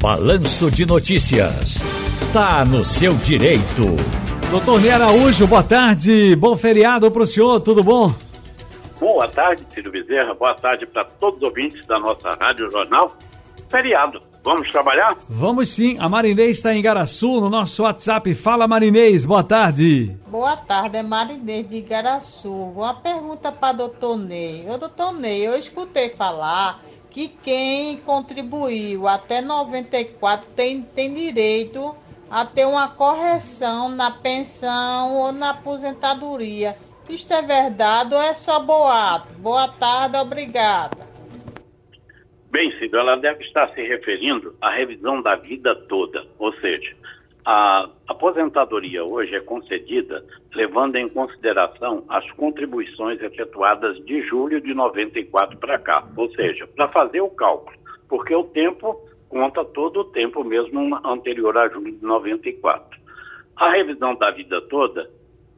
Balanço de Notícias. Tá no seu direito. Doutor Ney Araújo, boa tarde. Bom feriado para o senhor, tudo bom? Boa tarde, Ciro Bezerra. Boa tarde para todos os ouvintes da nossa Rádio Jornal. Feriado. Vamos trabalhar? Vamos sim. A Marinês está em Igaraçu, no nosso WhatsApp. Fala, Marinês. Boa tarde. Boa tarde, é Marinês de Igaraçu. Uma pergunta para doutor Ney. Ô, doutor Ney, eu escutei falar que quem contribuiu até 94 tem, tem direito a ter uma correção na pensão ou na aposentadoria. Isto é verdade ou é só boato? Boa tarde, obrigada. Bem, Cid, ela deve estar se referindo à revisão da vida toda, ou seja, a aposentadoria hoje é concedida levando em consideração as contribuições efetuadas de julho de 94 para cá, ou seja, para fazer o cálculo, porque o tempo conta todo o tempo mesmo anterior a julho de 94. A revisão da vida toda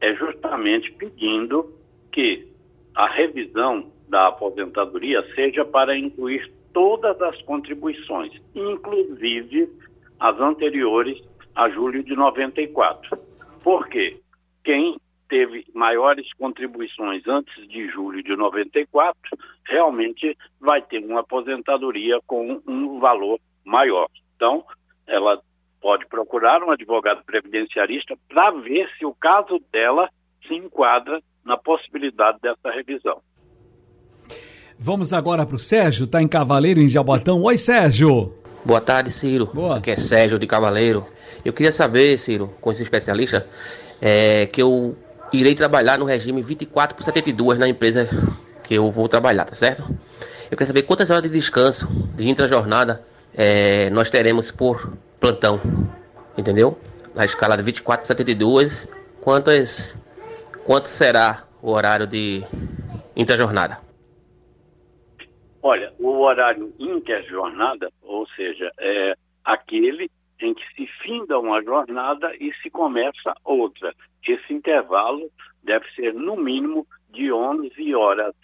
é justamente pedindo que a revisão da aposentadoria seja para incluir todas as contribuições, inclusive as anteriores a julho de 94. Por quê? Quem teve maiores contribuições antes de julho de 94 realmente vai ter uma aposentadoria com um valor maior. Então, ela pode procurar um advogado previdenciarista para ver se o caso dela se enquadra na possibilidade dessa revisão. Vamos agora para o Sérgio, está em Cavaleiro, em Jabotão. Oi, Sérgio. Boa tarde, Ciro. Boa. Aqui é Sérgio de Cavaleiro. Eu queria saber, Ciro, com esse especialista, é, que eu irei trabalhar no regime 24 por 72 na empresa que eu vou trabalhar, tá certo? Eu queria saber quantas horas de descanso, de intra-jornada, é, nós teremos por plantão, entendeu? Na escala de 24 por 72, quantas, quanto será o horário de intra-jornada? Olha, o horário interjornada, ou seja, é aquele em que se finda uma jornada e se começa outra. Esse intervalo deve ser, no mínimo, de 11 horas.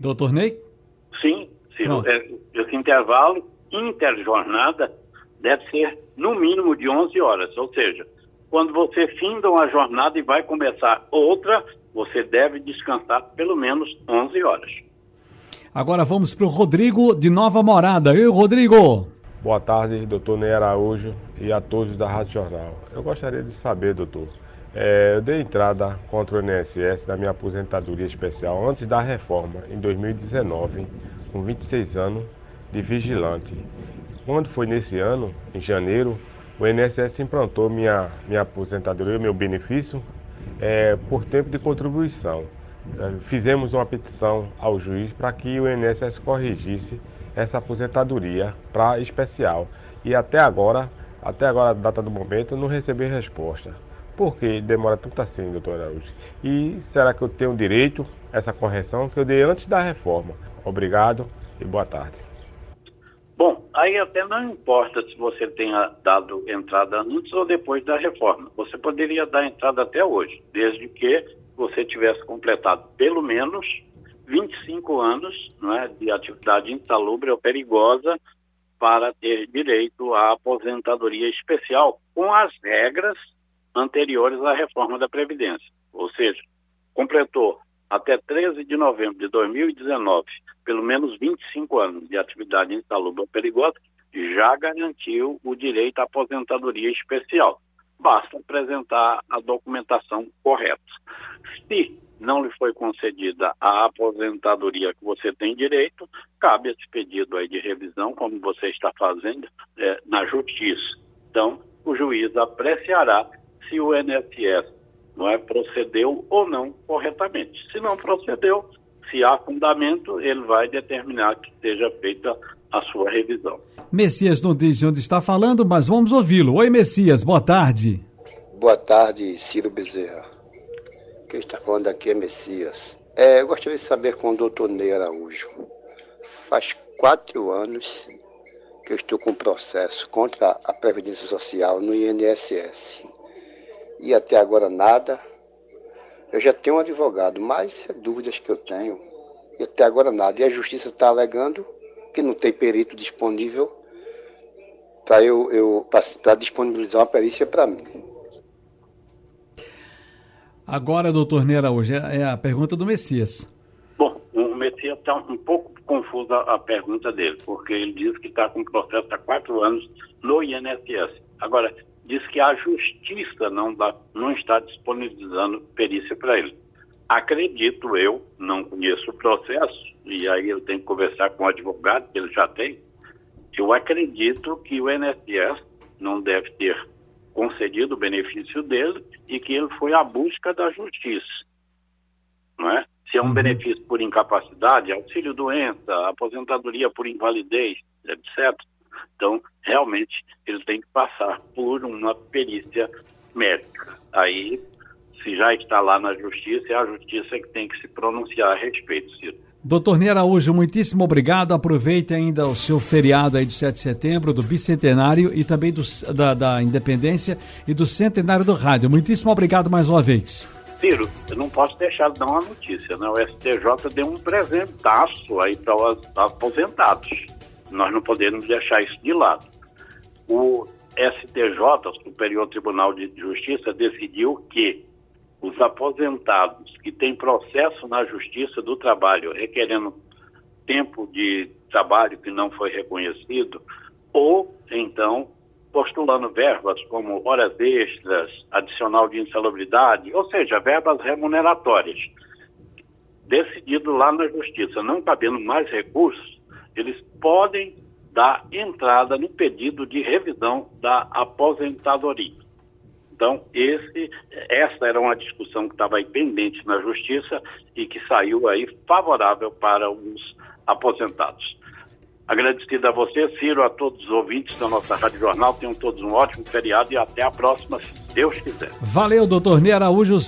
Doutor Ney? Sim, Ciro, é, esse intervalo interjornada deve ser, no mínimo, de 11 horas. Ou seja, quando você finda uma jornada e vai começar outra, você deve descansar pelo menos 11 horas. Agora vamos para o Rodrigo de Nova Morada. Oi, Rodrigo. Boa tarde, doutor Ney Araújo e a todos da Rádio Jornal. Eu gostaria de saber, doutor, é, eu dei entrada contra o INSS da minha aposentadoria especial antes da reforma, em 2019, com 26 anos de vigilante. Quando foi nesse ano, em janeiro, o INSS implantou minha, minha aposentadoria, meu benefício, é, por tempo de contribuição. É, fizemos uma petição ao juiz para que o INSS corrigisse essa aposentadoria para especial. E até agora, até agora, a data do momento, não recebi resposta. Por que demora tanto assim, doutor Araújo? E será que eu tenho direito a essa correção que eu dei antes da reforma? Obrigado e boa tarde. Bom, aí até não importa se você tenha dado entrada antes ou depois da reforma. Você poderia dar entrada até hoje, desde que você tivesse completado pelo menos 25 anos é, de atividade insalubre ou perigosa para ter direito à aposentadoria especial com as regras anteriores à reforma da Previdência. Ou seja, completou até 13 de novembro de 2019, pelo menos 25 anos de atividade insalubre perigosa, já garantiu o direito à aposentadoria especial. Basta apresentar a documentação correta. Se não lhe foi concedida a aposentadoria que você tem direito, cabe esse pedido aí de revisão, como você está fazendo, é, na justiça. Então, o juiz apreciará se o INSS não é, procedeu ou não corretamente. Se não procedeu, se há fundamento, ele vai determinar que seja feita a sua revisão. Messias não diz onde está falando, mas vamos ouvi-lo. Oi, Messias, boa tarde. Boa tarde, Ciro Bezerra. Quem está falando aqui é Messias. É, eu gostaria de saber com o doutor Ney Araújo. Faz quatro anos que eu estou com um processo contra a Previdência Social no INSS e até agora nada. Eu já tenho um advogado, mas é dúvidas que eu tenho e até agora nada. E a justiça está alegando que não tem perito disponível para eu, eu para disponibilizar uma perícia para mim. Agora, doutor Neira, hoje é a pergunta do Messias. Bom, o Messias está um pouco confusa a pergunta dele, porque ele diz que está com processo há quatro anos no INSS. Agora, diz que a justiça não, dá, não está disponibilizando perícia para ele. Acredito eu, não conheço o processo, e aí eu tenho que conversar com o advogado, que ele já tem. Eu acredito que o INSS não deve ter concedido o benefício dele e que ele foi à busca da justiça. Não é? Se é um uhum. benefício por incapacidade, auxílio doença, aposentadoria por invalidez, etc. Então, realmente, ele tem que passar por uma perícia médica. Aí, se já está lá na justiça, é a justiça que tem que se pronunciar a respeito, Ciro. Doutor Ney Araújo, muitíssimo obrigado. Aproveite ainda o seu feriado aí do 7 de setembro, do bicentenário e também do, da, da independência e do centenário do rádio. Muitíssimo obrigado mais uma vez. Ciro, eu não posso deixar de dar uma notícia, né? O STJ deu um presentaço aí para os aposentados. Nós não podemos deixar isso de lado. O STJ, Superior Tribunal de Justiça, decidiu que os aposentados que têm processo na Justiça do Trabalho requerendo tempo de trabalho que não foi reconhecido, ou então postulando verbas como horas extras, adicional de insalubridade, ou seja, verbas remuneratórias. Decidido lá na Justiça, não cabendo mais recursos, eles podem dar entrada no pedido de revisão da aposentadoria. Então, esse, essa era uma discussão que estava aí pendente na Justiça e que saiu aí favorável para os aposentados. Agradecido a você, Ciro, a todos os ouvintes da nossa Rádio Jornal. Tenham todos um ótimo feriado e até a próxima, se Deus quiser. Valeu, doutor Ney Araújo.